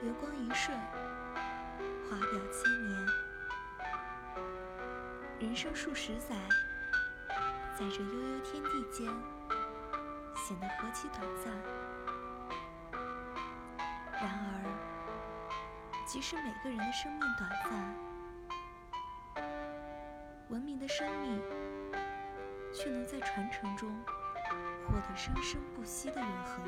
流光一瞬，华表千年。人生数十载，在这悠悠天地间显得何其短暂。然而，即使每个人的生命短暂，文明的生命却能在传承中获得生生不息的永恒。